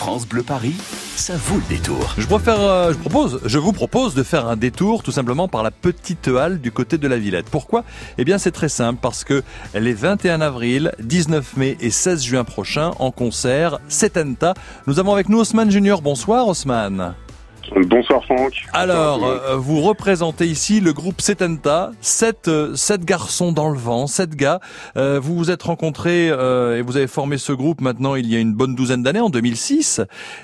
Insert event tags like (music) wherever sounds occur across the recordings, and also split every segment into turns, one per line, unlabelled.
France Bleu Paris, ça vaut le détour.
Euh, je, propose, je vous propose de faire un détour tout simplement par la petite halle du côté de la Villette. Pourquoi? Eh bien c'est très simple, parce que les 21 avril, 19 mai et 16 juin prochains, en concert, Setenta. Nous avons avec nous Osman Junior. Bonsoir Osman.
Bonsoir Franck.
Alors, euh, vous représentez ici le groupe Setenta, sept, euh, sept garçons dans le vent, sept gars. Euh, vous vous êtes rencontrés et vous avez formé ce groupe maintenant il y a une bonne douzaine d'années, en 2006.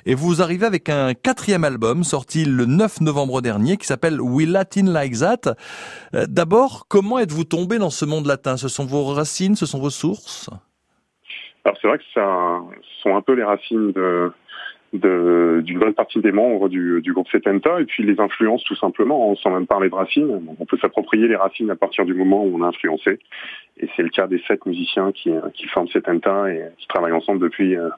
Et vous arrivez avec un quatrième album sorti le 9 novembre dernier qui s'appelle We Latin Like That. D'abord, comment êtes-vous tombé dans ce monde latin? Ce sont vos racines, ce sont vos sources?
Alors c'est vrai que ça sont un peu les racines de d'une bonne partie des membres du, du groupe Setenta et puis les influences tout simplement, sans même parler de racines. On peut s'approprier les racines à partir du moment où on a influencé. Et c'est le cas des sept musiciens qui, qui forment Setenta et qui travaillent ensemble depuis euh,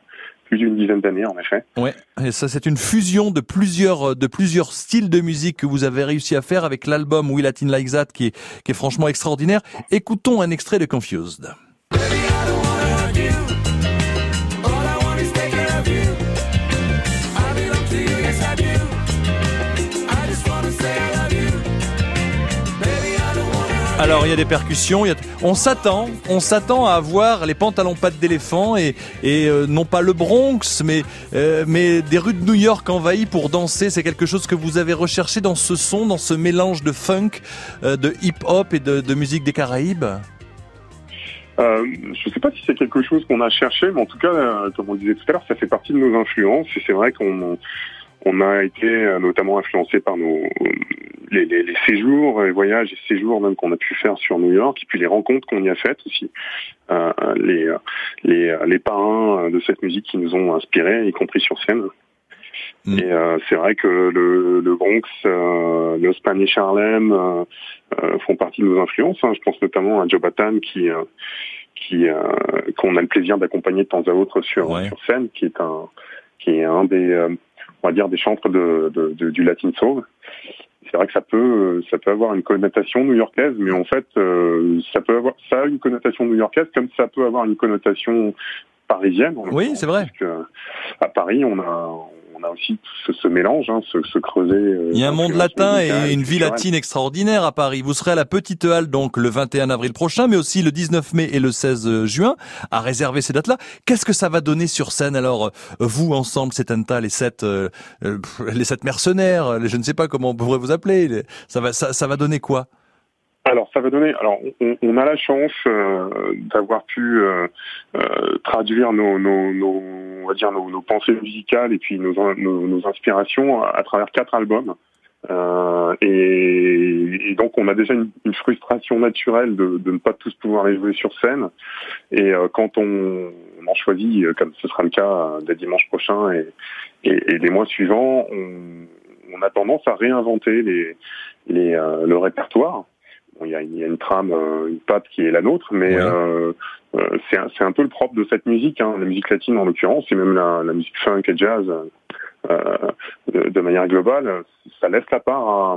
plus d'une dizaine d'années en effet.
Ouais, et ça c'est une fusion de plusieurs de plusieurs styles de musique que vous avez réussi à faire avec l'album We Latin Like That qui est, qui est franchement extraordinaire. Écoutons un extrait de Confused. Alors il y a des percussions, on s'attend, on s'attend à avoir les pantalons pattes d'éléphant et, et euh, non pas le Bronx, mais euh, mais des rues de New York envahies pour danser. C'est quelque chose que vous avez recherché dans ce son, dans ce mélange de funk, euh, de hip-hop et de, musique des Caraïbes?
Euh, je ne sais pas si c'est quelque chose qu'on a cherché, mais en tout cas, comme on disait tout à l'heure, ça fait partie de nos influences. Et c'est vrai qu'on on a été notamment influencé par nos les, les, les, séjours, les voyages et séjours même qu'on a pu faire sur New York, et puis les rencontres qu'on y a faites aussi, euh, les, les, les parrains de cette musique qui nous ont inspirés, y compris sur scène. Mm. Et euh, c'est vrai que le, le Bronx, euh, le Spanish Harlem euh, euh, font partie de nos influences. Hein. Je pense notamment à Joe Batan qui euh, qui qu'on a le plaisir d'accompagner de temps à autre sur, sur scène, qui est un qui est un des on va dire des chantres de, de, de du Latin Soul c'est vrai que ça peut ça peut avoir une connotation new-yorkaise, mais en fait euh, ça peut avoir ça a une connotation new-yorkaise comme ça peut avoir une connotation parisienne.
Oui, c'est vrai.
Parce que à Paris, on a on a aussi ce, ce mélange, hein, ce, ce creuset. Euh,
Il y a un monde latin et une vie latine extraordinaire à Paris. Vous serez à la Petite Halle donc le 21 avril prochain, mais aussi le 19 mai et le 16 juin, à réserver ces dates-là. Qu'est-ce que ça va donner sur scène alors euh, vous ensemble, c'est les sept, euh, les sept mercenaires, je ne sais pas comment on pourrait vous appeler. Ça va, ça, ça va donner quoi?
Alors ça va donner. Alors on, on a la chance euh, d'avoir pu euh, euh, traduire nos, nos, nos, on va dire nos, nos, pensées musicales et puis nos, nos, inspirations à, travers quatre albums. Et, et, donc on a déjà une, une frustration naturelle de, de, ne pas tous pouvoir les jouer sur scène. Et quand on, en choisit, comme ce sera le cas dès dimanche prochain et, et, les mois suivants, on, on, a tendance à réinventer les, les le répertoire il y, a, y, a, une trame, euh, une patte qui est la nôtre, mais euh, euh, c'est un, un, peu le propre de cette musique, hein, la musique latine en l'occurrence, et même la, la, musique funk et jazz euh, de, de, manière globale, ça laisse la part à,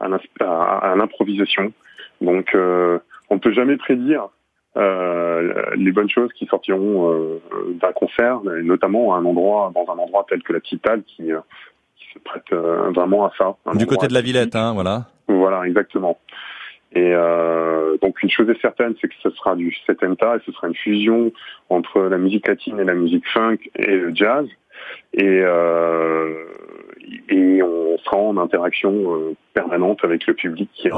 à, à l'improvisation. Donc euh, on ne peut jamais prédire les bonnes choses qui sortiront d'un concert, notamment à un endroit, dans un endroit tel que la Petite qui, qui se prête vraiment à ça.
Du côté de la Villette, hein, voilà.
Voilà, exactement. Et euh, donc une chose est certaine, c'est que ce sera du setenta et ce sera une fusion entre la musique latine et la musique funk et le jazz. Et, euh, et on sera en interaction euh, permanente avec le public qui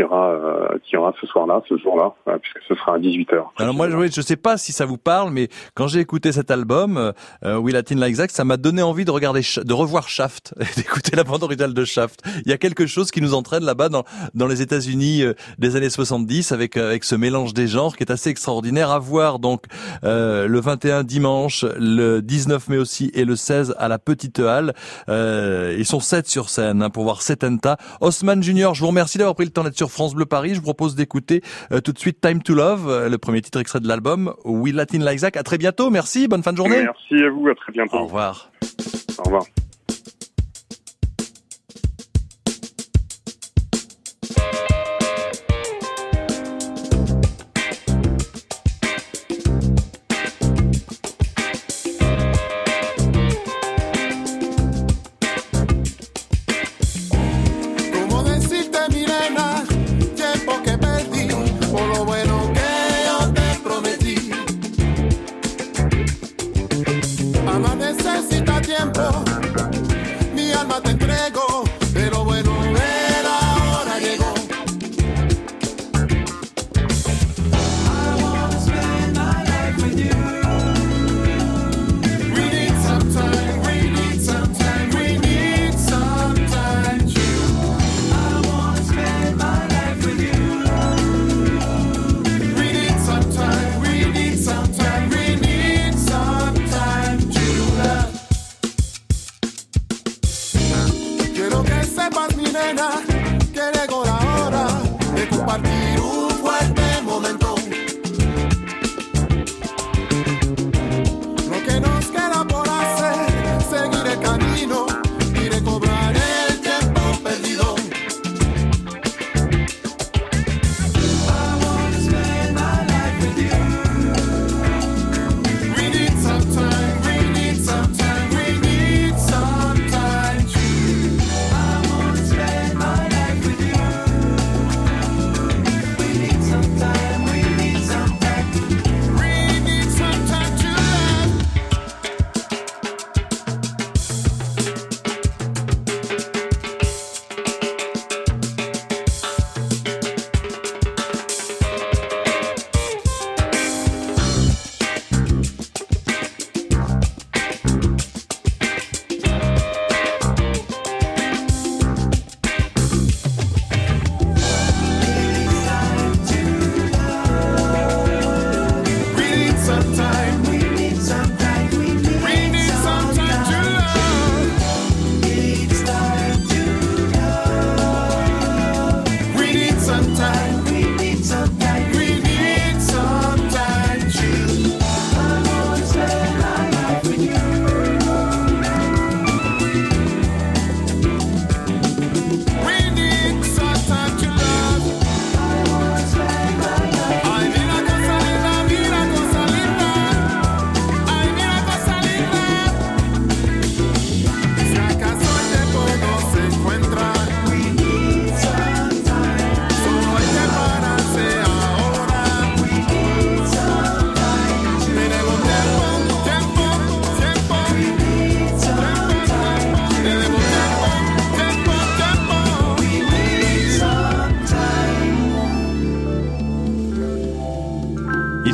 aura, qui aura, euh, qui aura ce soir-là, ce jour-là, euh, puisque ce sera à 18h.
Alors moi, je sais pas si ça vous parle, mais quand j'ai écouté cet album, euh, We Latin Like ça m'a donné envie de regarder, de revoir Shaft, (laughs) d'écouter la bande originale de Shaft. Il y a quelque chose qui nous entraîne là-bas dans, dans les États-Unis des années 70 avec, avec ce mélange des genres qui est assez extraordinaire à voir. Donc, le 21 dimanche, le 19 mai aussi et le 16 à la Petite Halle. ils sont sept sur scène hein, pour voir Setenta. Osman Junior, je vous remercie d'avoir pris le temps d'être sur France Bleu Paris. Je vous propose d'écouter euh, tout de suite Time to Love, euh, le premier titre extrait de l'album We Latin Like Zach. À très bientôt. Merci. Bonne fin de journée.
Merci à vous. À très bientôt.
Au revoir.
Au revoir.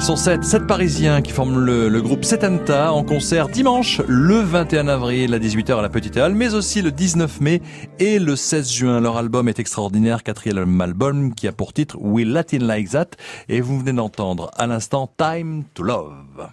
sont sept, sept Parisiens qui forment le, le groupe Setanta en concert dimanche le 21 avril à 18h à la Petite Halle, mais aussi le 19 mai et le 16 juin. Leur album est extraordinaire, quatrième album qui a pour titre We Latin Like That et vous venez d'entendre à l'instant Time to Love.